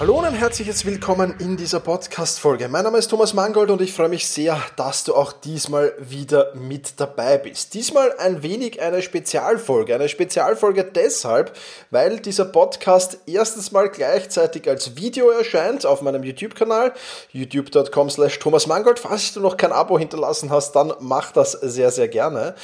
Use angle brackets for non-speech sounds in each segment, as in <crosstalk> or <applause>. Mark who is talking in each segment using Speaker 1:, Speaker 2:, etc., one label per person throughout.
Speaker 1: Hallo und ein herzliches Willkommen in dieser Podcast-Folge. Mein Name ist Thomas Mangold und ich freue mich sehr, dass du auch diesmal wieder mit dabei bist. Diesmal ein wenig eine Spezialfolge. Eine Spezialfolge deshalb, weil dieser Podcast erstens mal gleichzeitig als Video erscheint auf meinem YouTube-Kanal, youtube.com slash Thomas Mangold. Falls du noch kein Abo hinterlassen hast, dann mach das sehr, sehr gerne.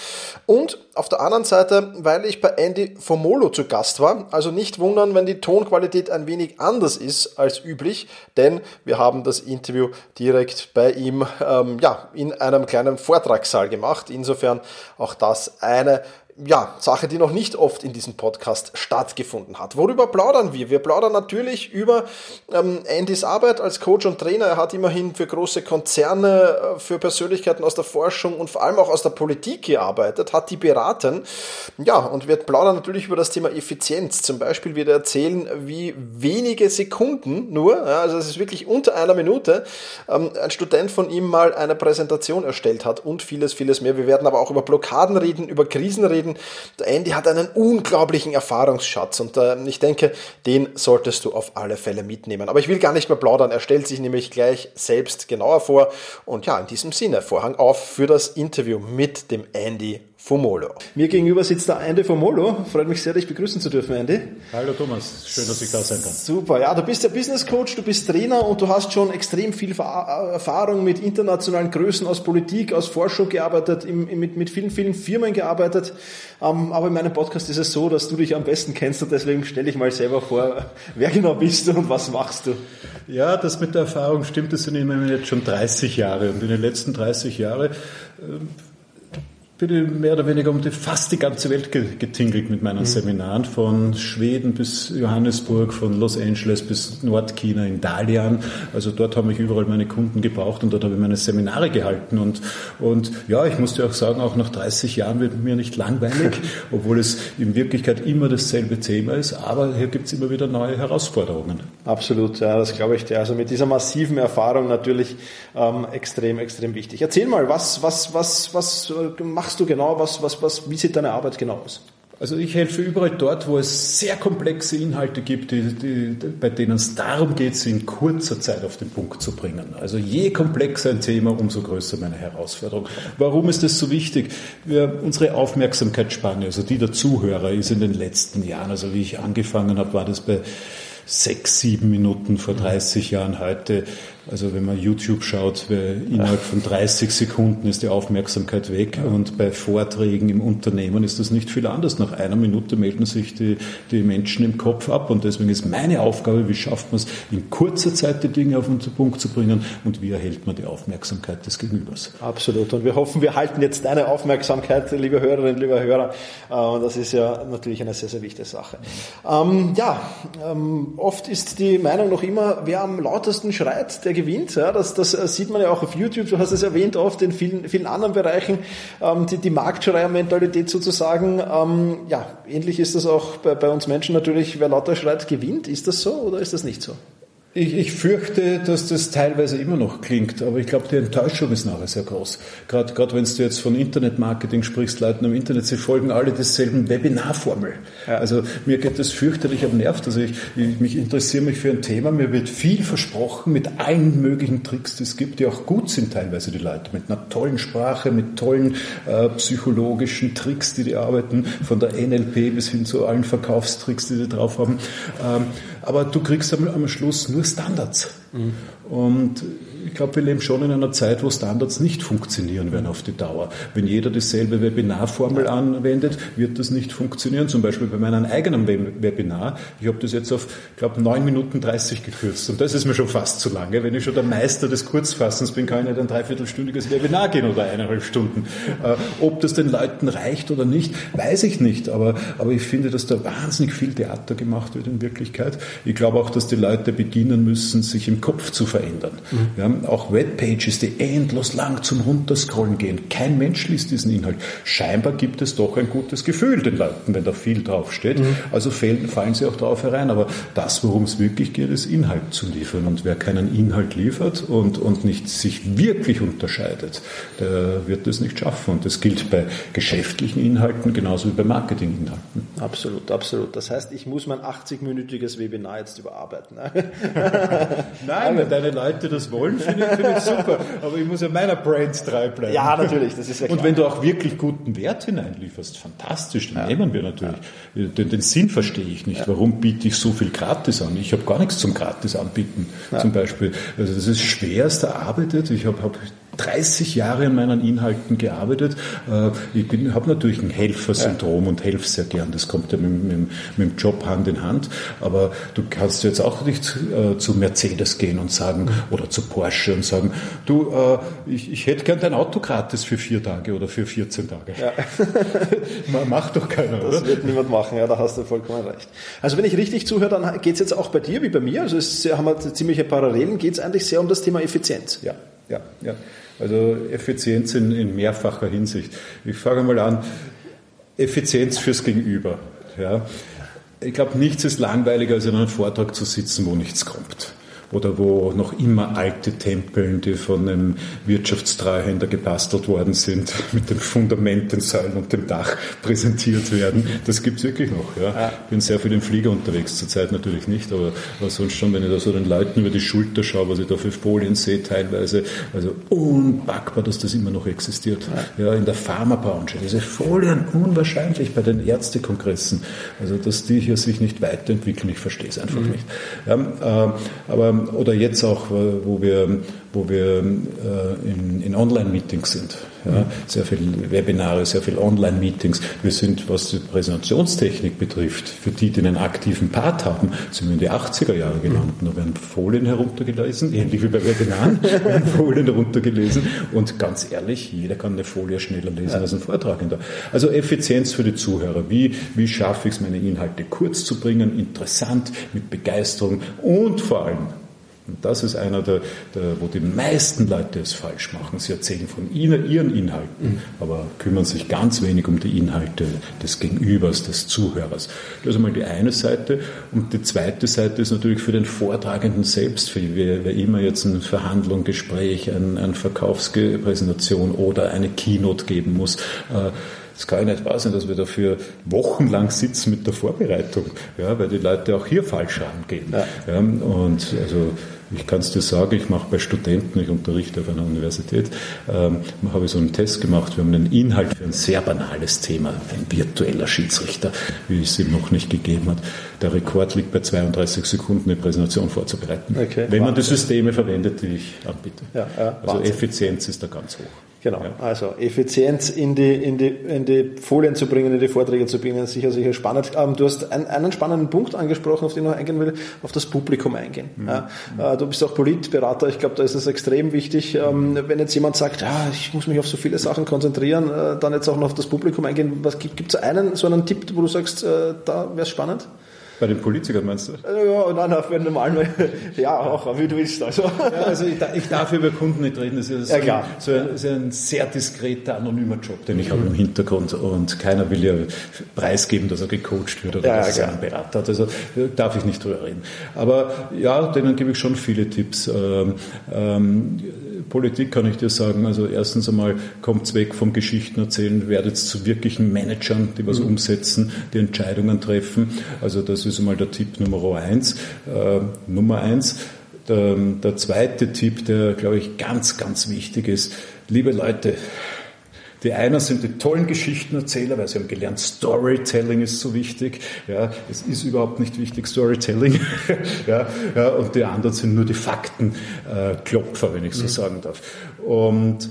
Speaker 1: Und auf der anderen Seite, weil ich bei Andy Fomolo zu Gast war, also nicht wundern, wenn die Tonqualität ein wenig anders ist, als üblich, denn wir haben das Interview direkt bei ihm ähm, ja, in einem kleinen Vortragssaal gemacht. Insofern auch das eine ja, Sache, die noch nicht oft in diesem Podcast stattgefunden hat. Worüber plaudern wir? Wir plaudern natürlich über ähm, Andys Arbeit als Coach und Trainer. Er hat immerhin für große Konzerne, äh, für Persönlichkeiten aus der Forschung und vor allem auch aus der Politik gearbeitet, hat die beraten. Ja, und wir plaudern natürlich über das Thema Effizienz. Zum Beispiel wird er erzählen, wie wenige Sekunden nur, ja, also es ist wirklich unter einer Minute, ähm, ein Student von ihm mal eine Präsentation erstellt hat und vieles, vieles mehr. Wir werden aber auch über Blockaden reden, über Krisen reden reden. Der Andy hat einen unglaublichen Erfahrungsschatz und äh, ich denke, den solltest du auf alle Fälle mitnehmen. Aber ich will gar nicht mehr plaudern. Er stellt sich nämlich gleich selbst genauer vor. Und ja, in diesem Sinne, Vorhang auf für das Interview mit dem Andy Fomolo. Mir gegenüber sitzt der Andy Fomolo. Freut mich sehr, dich begrüßen zu dürfen, Andy.
Speaker 2: Hallo Thomas, schön, dass ich da sein kann.
Speaker 1: Super, ja, du bist ja Business Coach, du bist Trainer und du hast schon extrem viel Erfahrung mit internationalen Größen aus Politik, aus Forschung gearbeitet, mit, mit vielen, vielen Firmen gearbeitet. Ähm, aber in meinem Podcast ist es so, dass du dich am besten kennst und deswegen stelle ich mal selber vor, wer genau bist du und was machst du?
Speaker 2: Ja, das mit der Erfahrung stimmt, das sind immerhin jetzt schon 30 Jahre und in den letzten 30 Jahren bin ich mehr oder weniger um die, fast die ganze Welt getingelt mit meinen mhm. Seminaren, von Schweden bis Johannesburg, von Los Angeles bis Nordchina in Dalian. Also dort habe ich überall meine Kunden gebraucht und dort habe ich meine Seminare gehalten. Und, und ja, ich musste auch sagen, auch nach 30 Jahren wird mir nicht langweilig, <laughs> obwohl es in Wirklichkeit immer dasselbe Thema ist, aber hier gibt es immer wieder neue Herausforderungen.
Speaker 1: Absolut, ja, das glaube ich dir. Also mit dieser massiven Erfahrung natürlich ähm, extrem, extrem wichtig. Erzähl mal, was, was, was, was äh, machst du genau? Was, was, was, wie sieht deine Arbeit genau aus?
Speaker 2: Also ich helfe überall dort, wo es sehr komplexe Inhalte gibt, die, die, bei denen es darum geht, sie in kurzer Zeit auf den Punkt zu bringen. Also je komplexer ein Thema, umso größer meine Herausforderung. Warum ist das so wichtig? Wir, unsere Aufmerksamkeitsspanne, also die der Zuhörer, ist in den letzten Jahren, also wie ich angefangen habe, war das bei sechs, sieben Minuten vor 30 Jahren heute also wenn man YouTube schaut, innerhalb von 30 Sekunden ist die Aufmerksamkeit weg und bei Vorträgen im Unternehmen ist das nicht viel anders. Nach einer Minute melden sich die, die Menschen im Kopf ab und deswegen ist meine Aufgabe, wie schafft man es in kurzer Zeit die Dinge auf den Punkt zu bringen und wie erhält man die Aufmerksamkeit des Gegenübers.
Speaker 1: Absolut und wir hoffen, wir halten jetzt deine Aufmerksamkeit, liebe Hörerinnen, lieber Hörer. Und das ist ja natürlich eine sehr, sehr wichtige Sache. Ähm, ja, ähm, oft ist die Meinung noch immer, wer am lautesten schreit, der gewinnt. Ja, das, das äh, sieht man ja auch auf YouTube, du hast es erwähnt, oft in vielen, vielen anderen Bereichen, ähm, die, die Marktschreier-Mentalität sozusagen. Ähm, ja, ähnlich ist das auch bei, bei uns Menschen natürlich, wer lauter schreit, gewinnt. Ist das so oder ist das nicht so?
Speaker 2: Ich, ich fürchte, dass das teilweise immer noch klingt, aber ich glaube, die Enttäuschung ist nachher sehr groß. Gerade, gerade wenn du jetzt von Internetmarketing sprichst, Leuten im Internet, sie folgen alle derselben Webinarformel. Ja. Also mir geht das fürchterlich am Nerv. Also ich, ich mich interessiere mich für ein Thema, mir wird viel versprochen mit allen möglichen Tricks, die es gibt, die auch gut sind teilweise die Leute, mit einer tollen Sprache, mit tollen äh, psychologischen Tricks, die die arbeiten, von der NLP bis hin zu allen Verkaufstricks, die die drauf haben. Ähm, aber du kriegst am, am Schluss nur Standards. Und ich glaube, wir leben schon in einer Zeit, wo Standards nicht funktionieren werden auf die Dauer. Wenn jeder dieselbe Webinarformel anwendet, wird das nicht funktionieren. Zum Beispiel bei meinem eigenen Webinar. Ich habe das jetzt auf, ich glaube, 9 Minuten 30 gekürzt. Und das ist mir schon fast zu lange. Wenn ich schon der Meister des Kurzfassens bin, kann ich nicht ein dreiviertelstündiges Webinar gehen oder eineinhalb Stunden. Äh, ob das den Leuten reicht oder nicht, weiß ich nicht. Aber, aber ich finde, dass da wahnsinnig viel Theater gemacht wird in Wirklichkeit. Ich glaube auch, dass die Leute beginnen müssen, sich im Kopf zu verändern. Mhm. Wir haben auch Webpages, die endlos lang zum Runterscrollen gehen. Kein Mensch liest diesen Inhalt. Scheinbar gibt es doch ein gutes Gefühl den Leuten, wenn da viel draufsteht. Mhm. Also fallen, fallen sie auch darauf herein. Aber das, worum es wirklich geht, ist Inhalt zu liefern. Und wer keinen Inhalt liefert und, und nicht sich wirklich unterscheidet, der wird es nicht schaffen. Und das gilt bei geschäftlichen Inhalten genauso wie bei Marketinginhalten.
Speaker 1: Absolut, absolut. Das heißt, ich muss mein 80-minütiges Webinar jetzt überarbeiten. Ne? <laughs> <laughs>
Speaker 2: Nein, wenn deine Leute das wollen, finde ich, find ich super. Aber ich muss ja meiner Brand treu bleiben.
Speaker 1: Ja, natürlich, das ist ja
Speaker 2: klar. Und wenn du auch wirklich guten Wert hineinlieferst, fantastisch, den ja. nehmen wir natürlich. Ja. Den, den, Sinn verstehe ich nicht. Ja. Warum biete ich so viel gratis an? Ich habe gar nichts zum gratis anbieten, zum Beispiel. Also das ist schwerst erarbeitet. Ich habe hab 30 Jahre an meinen Inhalten gearbeitet. Äh, ich habe natürlich ein Helfersyndrom ja. und helfe sehr gern. Das kommt ja mit, mit, mit, dem Job Hand in Hand. Aber du kannst jetzt auch nicht äh, zu Mercedes gehen und sagen, oder zu Porsche und sagen, du, äh, ich, ich hätte gern dein Auto gratis für vier Tage oder für 14 Tage. Ja. <laughs> Macht doch keiner,
Speaker 1: das oder? Das wird niemand machen, ja, da hast du vollkommen recht. Also wenn ich richtig zuhöre, dann geht es jetzt auch bei dir wie bei mir, also es haben wir ziemliche Parallelen, geht es eigentlich sehr um das Thema Effizienz.
Speaker 2: Ja, ja, ja. Also Effizienz in, in mehrfacher Hinsicht. Ich fange mal an, Effizienz fürs Gegenüber. Ja. Ich glaube, nichts ist langweiliger, als in einem Vortrag zu sitzen, wo nichts kommt oder wo noch immer alte Tempeln, die von einem Wirtschaftstreuhänder gebastelt worden sind, <laughs> mit den Fundamenten, Säulen und dem Dach präsentiert werden. Das gibt es wirklich noch. Ja. Ich bin sehr viel im Flieger unterwegs, zurzeit natürlich nicht, aber, aber sonst schon, wenn ich da so den Leuten über die Schulter schaue, was ich da für Folien sehe teilweise, also unpackbar, dass das immer noch existiert. Ja, in der Pharmabranche, diese Folien, unwahrscheinlich bei den Ärztekongressen, also dass die hier sich nicht weiterentwickeln, ich verstehe es einfach mhm. nicht. Ja, äh, aber oder jetzt auch, äh, wo wir, wo wir äh, in, in Online-Meetings sind. Ja, sehr viele Webinare, sehr viele Online-Meetings. Wir sind, was die Präsentationstechnik betrifft, für die, die einen aktiven Part haben, sind wir in die 80er Jahre gelandet. Da werden Folien heruntergelesen, ähnlich wie bei Webinaren, <laughs> werden Folien heruntergelesen. Und ganz ehrlich, jeder kann eine Folie schneller lesen als ein Vortragender. Also Effizienz für die Zuhörer. Wie, wie schaffe ich es, meine Inhalte kurz zu bringen, interessant, mit Begeisterung und vor allem und das ist einer der, der, wo die meisten Leute es falsch machen. Sie erzählen von ihnen, ihren Inhalten, mhm. aber kümmern sich ganz wenig um die Inhalte des Gegenübers, des Zuhörers. Das ist einmal die eine Seite. Und die zweite Seite ist natürlich für den Vortragenden selbst, für wer, wer immer jetzt eine Verhandlung, Gespräch, eine, eine Verkaufspräsentation oder eine Keynote geben muss. Äh, Das kann ja nicht wahr sein, dass wir dafür wochenlang sitzen mit der Vorbereitung, ja, weil die Leute auch hier falsch rangehen. Ja. Ja, und also ich kann es dir sagen, ich mache bei Studenten, ich unterrichte auf einer Universität, ähm, habe ich so einen Test gemacht. Wir haben einen Inhalt für ein sehr banales Thema, ein virtueller Schiedsrichter, wie es ihm noch nicht gegeben hat. Der Rekord liegt bei 32 Sekunden, eine Präsentation vorzubereiten. Okay, wenn man die Systeme verwendet, die ich anbiete. Ja, ja, also Effizienz ist da ganz hoch.
Speaker 1: Genau, ja. also Effizienz in die, in, die, in die Folien zu bringen, in die Vorträge zu bringen, sicher, sicher spannend. Ähm, du hast einen, einen spannenden Punkt angesprochen, auf den ich noch eingehen will, auf das Publikum eingehen. Mhm. Äh, du bist auch Politberater, ich glaube, da ist es extrem wichtig, ähm, wenn jetzt jemand sagt, ja, ich muss mich auf so viele Sachen konzentrieren, äh, dann jetzt auch noch auf das Publikum eingehen. Was gibt es einen, so einen Tipp, wo du sagst, äh, da wäre es spannend?
Speaker 2: Bei den Politikern meinst du?
Speaker 1: Ja, nein, nein, bei den normalen, <laughs> ja, auch, wie du willst. Also,
Speaker 2: ja, also ich, ich, darf über Kunden nicht reden, das ist, ja, so, ein, so ein, so ein, sehr diskreter, anonymer Job, den ich mhm. habe im Hintergrund und keiner will ja preisgeben, dass er gecoacht wird oder ja, dass er einen Berater hat, also darf ich nicht drüber reden. Aber ja, denen gebe ich schon viele Tipps. Ähm, ähm, Politik kann ich dir sagen, also erstens einmal kommt es weg vom Geschichten erzählen, werdet zu wirklichen Managern, die was mhm. umsetzen, die Entscheidungen treffen. Also das ist einmal der Tipp Nummer eins. Äh, Nummer eins. Der, der zweite Tipp, der, glaube ich, ganz, ganz wichtig ist, liebe Leute, die einen sind die tollen Geschichtenerzähler, weil sie haben gelernt, Storytelling ist so wichtig. Ja, es ist überhaupt nicht wichtig, Storytelling. <laughs> ja, ja, und die anderen sind nur die Faktenklopfer, äh, wenn ich so mhm. sagen darf. Und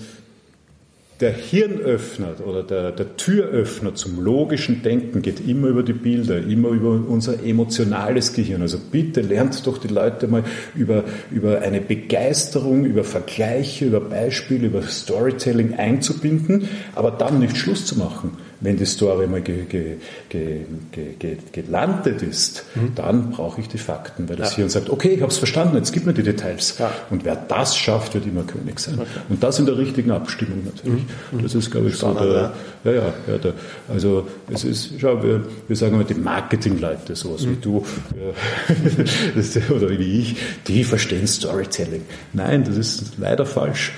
Speaker 2: der Hirnöffner oder der, der, Türöffner zum logischen Denken geht immer über die Bilder, immer über unser emotionales Gehirn. Also bitte lernt doch die Leute mal über, über eine Begeisterung, über Vergleiche, über Beispiele, über Storytelling einzubinden, aber dann nicht Schluss zu machen wenn die Story mal ge, ge, ge, gelandet ist, mhm. dann brauche ich die Fakten, weil das ja. Hirn sagt, okay, ich habe es verstanden, jetzt gib mir die Details. Ja. Und wer das schafft, wird immer König sein. Okay. Und das in der richtigen Abstimmung natürlich. Mhm. Das ist, glaube ich, Spannend, so der, ja, ja, ja der, also es ist, schau, wir, wir sagen immer die Marketingleute, sowas mhm. wie du äh, <laughs> oder wie ich, die verstehen Storytelling. Nein, das ist leider falsch.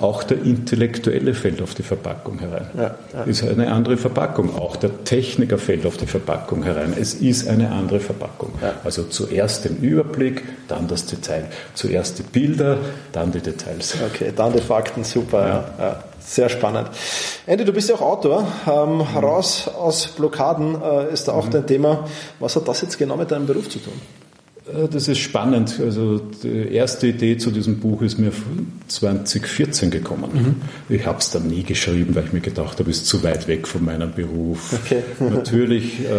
Speaker 2: Auch der Intellektuelle fällt auf die Verpackung herein. Ist eine andere Verpackung Verpackung. Auch der Techniker fällt auf die Verpackung herein. Es ist eine andere Verpackung. Ja. Also zuerst den Überblick, dann das Detail. Zuerst die Bilder, dann die Details.
Speaker 1: Okay, dann die Fakten, super. Ja. Ja. Sehr spannend. Andy, du bist ja auch Autor. Ähm, raus aus Blockaden äh, ist da auch mhm. dein Thema. Was hat das jetzt genau mit deinem Beruf zu tun?
Speaker 2: Äh, das ist spannend. Also die erste Idee zu diesem Buch ist mir 2014 gekommen. Mhm. Ich habe es dann nie geschrieben, weil ich mir gedacht habe, es ist zu weit weg von meinem Beruf. Okay. <laughs> Natürlich, äh,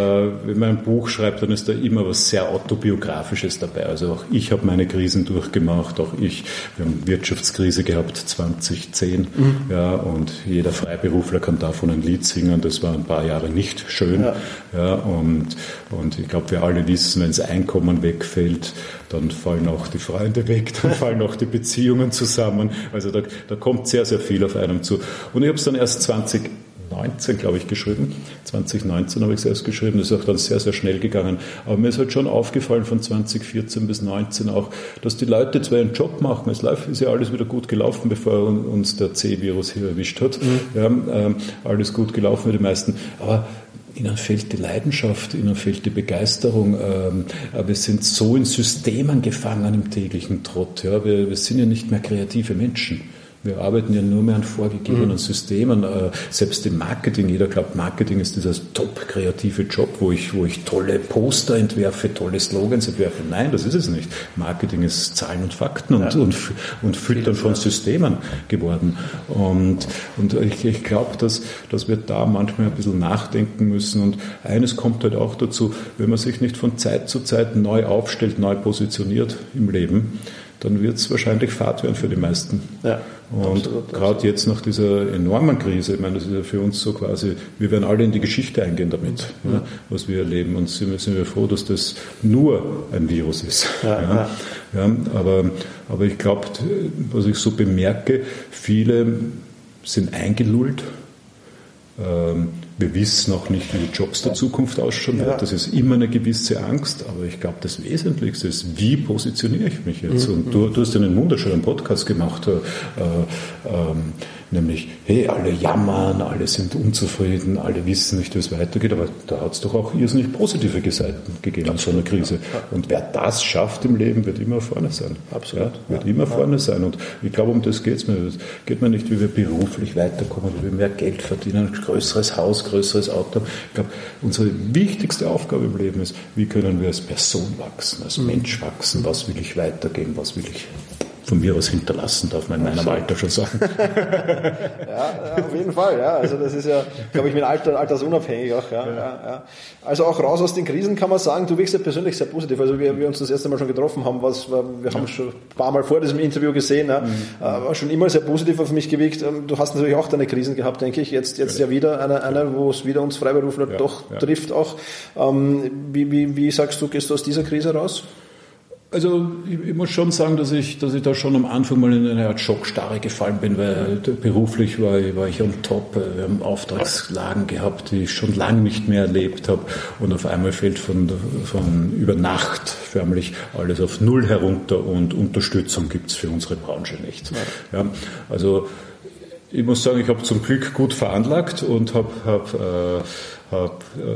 Speaker 2: wenn man ein Buch schreibt, dann ist da immer was sehr autobiografisches dabei. Also auch ich habe meine Krisen durchgemacht, auch ich. Wir haben Wirtschaftskrise gehabt 2010, mhm. ja, und jeder Freiberufler kann davon ein Lied singen. Das war ein paar Jahre nicht schön. Ja. ja und, und ich glaube, wir alle wissen, wenn das Einkommen wegfällt, wegfällt, dann fallen auch die Freunde weg, dann <laughs> fallen auch die Beziehungen zusammen. Also da, da kommt sehr, sehr viel auf einem zu. Und ich habe es dann erst 2019, glaube ich, geschrieben. 2019 habe ich es erst geschrieben. Das ist auch dann sehr, sehr schnell gegangen. Aber mir ist halt schon aufgefallen von 2014 bis 2019 auch, dass die Leute zwar ihren Job machen. Es ist ja alles wieder gut gelaufen, bevor uns der C-Virus hier erwischt hat. Mhm. Ja, ähm, alles gut gelaufen für die meisten. Aber ihnen fehlt die Leidenschaft, ihnen fehlt die Begeisterung. Ähm, wir sind so in Systemen gefangen im täglichen Trott. Ja. Wir, wir sind ja nicht mehr kreative Menschen. Wir arbeiten ja nur mehr an vorgegebenen mhm. Systemen. Äh, selbst im Marketing, jeder glaubt, Marketing ist dieser top kreative Job, wo ich, wo ich tolle Poster entwerfe, tolle Slogans entwerfe. Nein, das ist es nicht. Marketing ist Zahlen und Fakten und, ja. und, und Füttern von Systemen geworden. Und, und ich, ich glaube, dass, dass wir da manchmal ein bisschen nachdenken müssen. Und eines kommt halt auch dazu, wenn man sich nicht von Zeit zu Zeit neu aufstellt, neu positioniert im Leben, dann wird es wahrscheinlich Fahrt werden für die meisten. Ja. Und gerade jetzt nach dieser enormen Krise, ich meine, das ist ja für uns so quasi, wir werden alle in die Geschichte eingehen damit, ja. Ja, was wir erleben. Und sind wir, sind wir froh, dass das nur ein Virus ist. Ja. aber, aber ich glaube, was ich so bemerke, viele sind eingelullt. Ähm, wir wissen auch nicht, wie die Jobs der Zukunft ausschauen wird. Das ist immer eine gewisse Angst, aber ich glaube, das Wesentlichste ist, wie positioniere ich mich jetzt? Mhm. Und du, du hast einen wunderschönen Podcast gemacht. Äh, ähm, Nämlich, hey, alle jammern, alle sind unzufrieden, alle wissen nicht, wie es weitergeht, aber da hat es doch auch irrsinnig positive Seiten gegeben in so einer Krise. Und wer das schafft im Leben, wird immer vorne sein.
Speaker 1: Absolut.
Speaker 2: Ja, wird immer vorne sein. Und ich glaube, um das geht es mir. Es geht mir nicht, wie wir beruflich weiterkommen, wie wir mehr Geld verdienen, ein größeres Haus, größeres Auto. Ich glaube, unsere wichtigste Aufgabe im Leben ist, wie können wir als Person wachsen, als Mensch wachsen, was will ich weitergeben, was will ich von mir aus hinterlassen, darf man in meinem Alter schon sagen. <laughs>
Speaker 1: ja, auf jeden Fall, ja. Also das ist ja, glaube ich, mit Alter, altersunabhängig auch. Ja, ja. Ja, Also auch raus aus den Krisen kann man sagen, du wirkst ja persönlich sehr positiv. Also wir, wir uns das erste Mal schon getroffen haben, was wir haben schon ein paar Mal vor diesem Interview gesehen, ja, mhm. Äh, war schon immer sehr positiv auf mich gewirkt. Ähm, du hast natürlich auch deine Krisen gehabt, denke ich. Jetzt, jetzt ja wieder eine, eine wo es wieder uns Freiberufler doch trifft auch. Ähm, wie, wie, wie sagst du, gehst du aus dieser Krise raus?
Speaker 2: Also ich, muss schon sagen, dass ich, dass ich da schon am Anfang mal in eine Art Schockstarre gefallen bin, weil beruflich war ich, war ich am Top. Wir haben Auftragslagen gehabt, die ich schon lange nicht mehr erlebt habe. Und auf einmal fällt von, von über Nacht förmlich alles auf Null herunter und Unterstützung gibt es für unsere Branche nicht. Ja, also ich muss sagen, ich habe zum Glück gut veranlagt und habe hab, äh, habe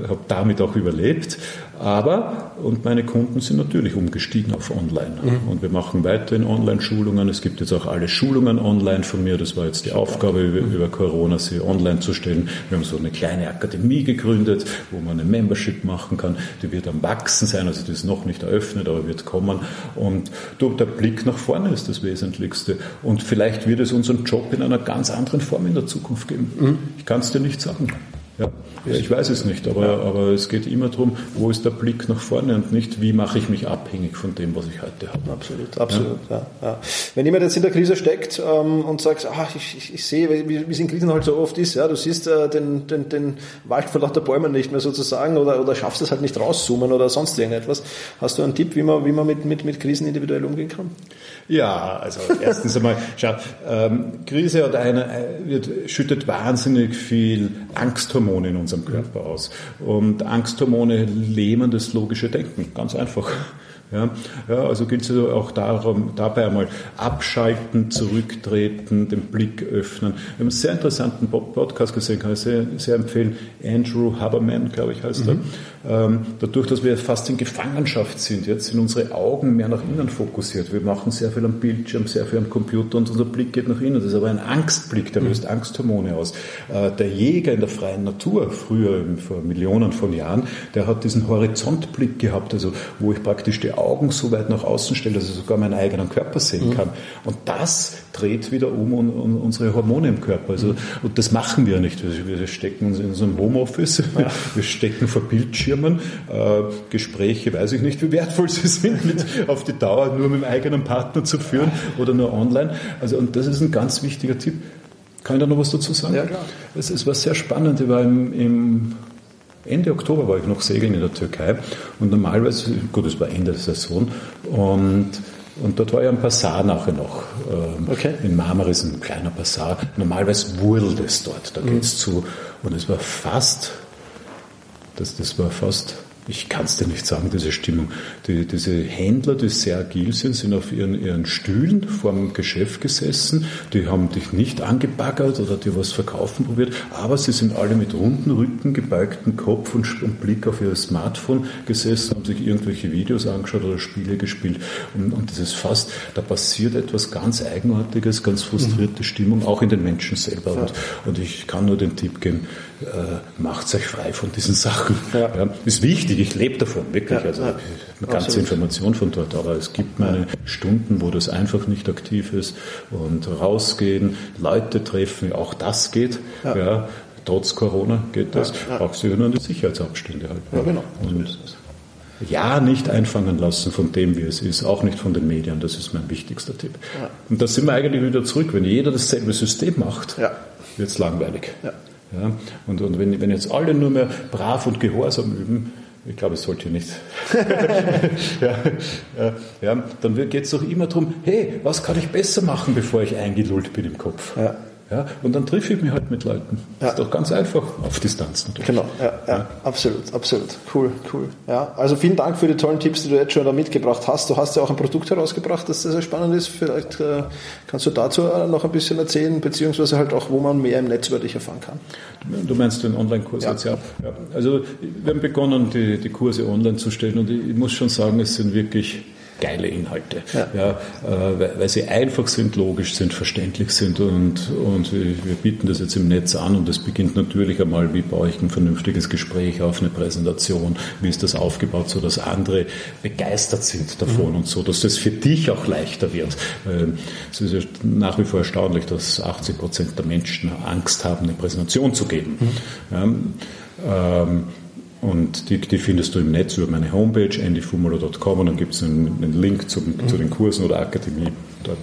Speaker 2: hab damit auch überlebt. Aber, und meine Kunden sind natürlich umgestiegen auf Online. Mhm. Und wir machen weiterhin Online-Schulungen. Es gibt jetzt auch alle Schulungen online von mir. Das war jetzt die Aufgabe, über, mhm. über Corona sie online zu stellen. Wir haben so eine kleine Akademie gegründet, wo man eine Membership machen kann. Die wird am Wachsen sein. Also die ist noch nicht eröffnet, aber wird kommen. Und der Blick nach vorne ist das Wesentlichste. Und vielleicht wird es unseren Job in einer ganz anderen Form in der Zukunft geben. Mhm. Ich kann es dir nicht sagen. Ja. ich weiß es nicht, aber, aber es geht immer darum, wo ist der Blick nach vorne und nicht, wie mache ich mich abhängig von dem, was ich heute habe.
Speaker 1: Absolut, absolut. Ja? Ja, Wenn jemand jetzt in der Krise steckt ähm, und sagt, ach, ich, ich, ich sehe, wie es in Krisen halt so oft ist, ja, du siehst äh, den, den, den Wald vor lauter Bäumen nicht mehr sozusagen oder, oder schaffst es halt nicht rauszoomen oder sonst irgendetwas. Hast du einen Tipp, wie man, wie man mit, mit, mit Krisen individuell umgehen kann?
Speaker 2: Ja, also erstens einmal, schau, ähm, Krise hat eine, äh, wird, schüttet wahnsinnig viel Angsthormone in unserem Körper aus. Und Angsthormone lähmen das logische Denken, ganz einfach. Ja, ja, also geht es auch darum, dabei einmal abschalten, zurücktreten, den Blick öffnen. Wir haben einen sehr interessanten Podcast gesehen, kann ich sehr, sehr empfehlen. Andrew Haberman, glaube ich, heißt mhm. er. Ähm, dadurch, dass wir fast in Gefangenschaft sind, jetzt sind unsere Augen mehr nach innen fokussiert. Wir machen sehr viel am Bildschirm, sehr viel am Computer und unser Blick geht nach innen. Das ist aber ein Angstblick, der mhm. löst Angsthormone aus. Äh, der Jäger in der freien Natur, früher vor Millionen von Jahren, der hat diesen Horizontblick gehabt, also wo ich praktisch die Augen so weit nach außen stelle, dass ich sogar meinen eigenen Körper sehen mhm. kann. Und das dreht wieder um unsere Hormone im Körper. Also, mhm. Und das machen wir nicht. Wir stecken uns in so einem Homeoffice, ja. <laughs> wir stecken vor Bildschirmen, äh, Gespräche, weiß ich nicht, wie wertvoll sie sind, mit, <laughs> auf die Dauer nur mit dem eigenen Partner zu führen oder nur online. Also, und das ist ein ganz wichtiger Tipp. Kann ich da noch was dazu sagen?
Speaker 1: Ja, klar.
Speaker 2: Es, es war sehr spannend. Ich war im, im Ende Oktober war ich noch segeln in der Türkei und normalerweise, gut, es war Ende der Saison und, und dort war ja ein Passar nachher noch. Ähm, okay. In Marmaris ein kleiner Passar. Normalerweise wurdelt es dort, da mhm. geht's zu. Und es war fast, das, das war fast ich kann es dir nicht sagen, diese Stimmung. Die, diese Händler, die sehr agil sind, sind auf ihren, ihren Stühlen vor dem Geschäft gesessen. Die haben dich nicht angebaggert oder dir was verkaufen probiert, aber sie sind alle mit runden Rücken, gebeugten Kopf und, und Blick auf ihr Smartphone gesessen, haben sich irgendwelche Videos angeschaut oder Spiele gespielt. Und, und das ist fast, da passiert etwas ganz Eigenartiges, ganz frustrierte mhm. Stimmung, auch in den Menschen selber. Ja. Und, und ich kann nur den Tipp geben, äh, macht euch frei von diesen Sachen. Ja. Ja, ist wichtig, ich lebe davon, wirklich. Ja, also eine ganze absolut. Information von dort, aber es gibt meine Stunden, wo das einfach nicht aktiv ist und rausgehen, Leute treffen, auch das geht. Ja. trotz Corona geht das. Ja, Brauchst du nur an die Sicherheitsabstände halt.
Speaker 1: Ja, genau.
Speaker 2: Und ja, nicht einfangen lassen von dem, wie es ist, auch nicht von den Medien. Das ist mein wichtigster Tipp. Ja. Und da sind wir eigentlich wieder zurück. Wenn jeder dasselbe System macht, ja. wird es langweilig. Ja. Ja? Und, und wenn, wenn jetzt alle nur mehr brav und gehorsam üben, ich glaube, es sollte nicht. <laughs> ja, ja, dann geht es doch immer darum, hey, was kann ich besser machen, bevor ich eingelullt bin im Kopf? Ja. Ja, und dann treffe ich mich halt mit Leuten. Ja. ist doch ganz einfach auf Distanz
Speaker 1: natürlich. Genau, ja, ja, absolut, absolut. Cool, cool. Ja, also vielen Dank für die tollen Tipps, die du jetzt schon da mitgebracht hast. Du hast ja auch ein Produkt herausgebracht, das sehr, spannend ist. Vielleicht äh, kannst du dazu äh, noch ein bisschen erzählen, beziehungsweise halt auch, wo man mehr im Netz über dich erfahren kann.
Speaker 2: Du meinst den Online-Kurs jetzt, ja. Also wir haben begonnen, die, die Kurse online zu stellen und ich muss schon sagen, es sind wirklich geile Inhalte, ja. ja äh, weil sie einfach sind, logisch sind, verständlich sind und, und wir bieten das jetzt im Netz an und es beginnt natürlich einmal, wie baue ich ein vernünftiges Gespräch auf, eine Präsentation, wie ist das aufgebaut, so dass andere begeistert sind davon mhm. und so, dass das für dich auch leichter wird. Ähm, es ist ja nach wie vor erstaunlich, dass 80 Prozent der Menschen Angst haben, eine Präsentation zu geben. Mhm. Ja, ähm, und die, die, findest du im Netz über meine Homepage, andyfumolo.com und dann gibt es einen, einen, Link zum, mhm. zu den Kursen oder Akademie. Dort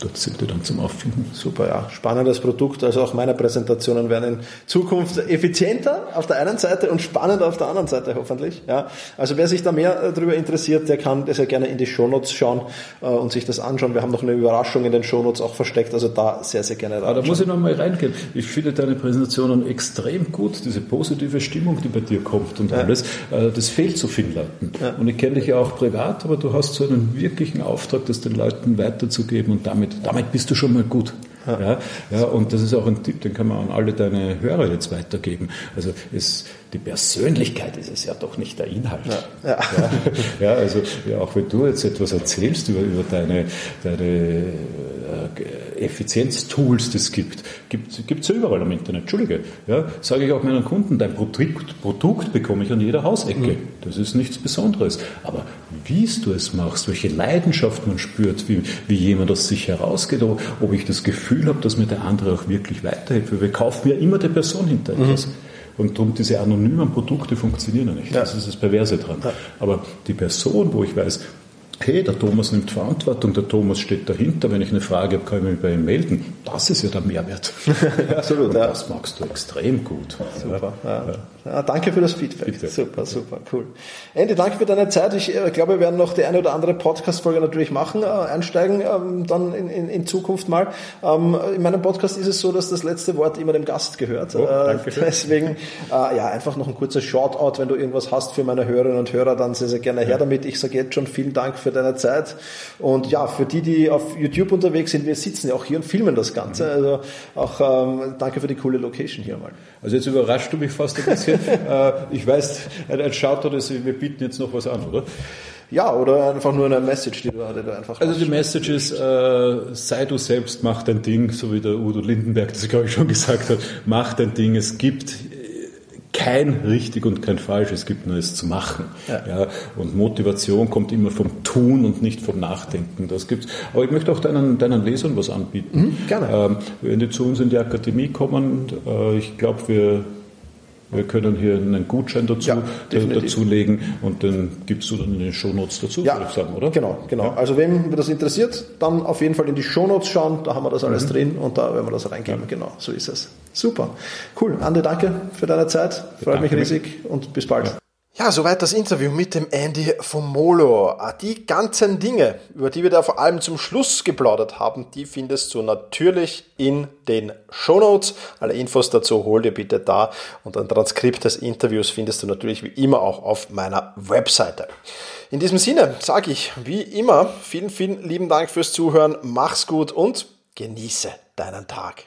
Speaker 2: dort sind die dann zum Auffinden.
Speaker 1: Super, ja. Spannendes Produkt. Also auch meine Präsentationen werden in Zukunft effizienter auf der einen Seite und spannender auf der anderen Seite hoffentlich. Ja. Also wer sich da mehr äh, darüber interessiert, der kann sehr gerne in die Shownotes schauen äh, und sich das anschauen. Wir haben noch eine Überraschung in den Shownotes auch versteckt, also da sehr, sehr gerne
Speaker 2: rein. Da muss ich nochmal reingehen. Ich finde deine Präsentationen extrem gut, diese positive Stimmung, die bei dir kommt und ja. alles. Äh, das fehlt so vielen Leuten. Ja. Und ich kenne dich ja auch privat, aber du hast so einen wirklichen Auftrag, das den Leuten weiterzugeben und damit damit, damit bist du schon mal gut. Ja, ja, und das ist auch ein Tipp, den kann man an alle deine Hörer jetzt weitergeben. Also es, die Persönlichkeit ist es ja doch nicht der Inhalt. Ja, ja. <laughs> ja also ja, auch wenn du jetzt etwas erzählst über, über deine, deine äh, Effizienztools, es gibt, gibt es ja überall am Internet. Entschuldige, ja, sage ich auch meinen Kunden, dein Produkt, Produkt bekomme ich an jeder Hausecke. Mhm. Das ist nichts Besonderes. Aber wie du es machst, welche Leidenschaft man spürt, wie, wie jemand aus sich herausgeht, ob ich das Gefühl habe, dass mir der andere auch wirklich weiterhilft. Wir kaufen ja immer der Person hinter etwas. Mhm. Und darum diese anonymen Produkte funktionieren ja nicht. Ja. Das ist das Perverse dran. Ja. Aber die Person, wo ich weiß, hey, der Thomas nimmt Verantwortung, der Thomas steht dahinter, wenn ich eine Frage habe, kann ich mich bei ihm melden. Das ist ja der Mehrwert. <laughs> Absolut, ja. Das magst du extrem gut.
Speaker 1: Super. Ja. Ja, danke für das Feedback. Bitte. Super, super, cool. Andy, danke für deine Zeit. Ich äh, glaube, wir werden noch die eine oder andere Podcast-Folge natürlich machen, äh, einsteigen, ähm, dann in, in, in, Zukunft mal. Ähm, in meinem Podcast ist es so, dass das letzte Wort immer dem Gast gehört. Oh, äh, deswegen, äh, ja, einfach noch ein kurzer Shoutout, wenn du irgendwas hast für meine Hörerinnen und Hörer, dann sehr, sehr gerne her damit. Ich sage jetzt schon vielen Dank für deine Zeit. Und ja, für die, die auf YouTube unterwegs sind, wir sitzen ja auch hier und filmen das Ganze. Mhm. Also auch ähm, danke für die coole Location hier mal.
Speaker 2: Also jetzt überrascht du mich fast ein bisschen. <laughs> Äh, ich weiß, ein Shoutout ist, wir bieten jetzt noch was an, oder?
Speaker 1: Ja, oder einfach nur eine Message, die du, die du einfach
Speaker 2: Also die Message ist, äh, sei du selbst, mach dein Ding, so wie der Udo Lindenberg das, glaube ich, schon gesagt hat, mach dein Ding. Es gibt kein richtig und kein falsch, es gibt nur es zu machen. Ja. ja. und Motivation kommt immer vom Tun und nicht vom Nachdenken. Das gibt's. Aber ich möchte auch deinen, deinen Lesern was anbieten. Mhm,
Speaker 1: gerne. Ähm,
Speaker 2: wenn die zu uns in die Akademie kommen, äh, ich glaube, wir wir können hier einen Gutschein dazu, ja, dazulegen und den gibst du dann in den Shownotes dazu,
Speaker 1: ja, würde ich sagen, oder? Genau, genau. Ja. Also wem das interessiert, dann auf jeden Fall in die Shownotes schauen, da haben wir das alles mhm. drin und da werden wir das reingeben. Ja. Genau, so ist es. Super. Cool. Ande, danke für deine Zeit. Freut mich riesig und bis bald. Ja, soweit das Interview mit dem Andy vom Molo. Ah, die ganzen Dinge, über die wir da vor allem zum Schluss geplaudert haben, die findest du natürlich in den Show Notes. Alle Infos dazu hol dir bitte da und ein Transkript des Interviews findest du natürlich wie immer auch auf meiner Webseite. In diesem Sinne sage ich wie immer vielen, vielen lieben Dank fürs Zuhören, mach's gut und genieße deinen Tag.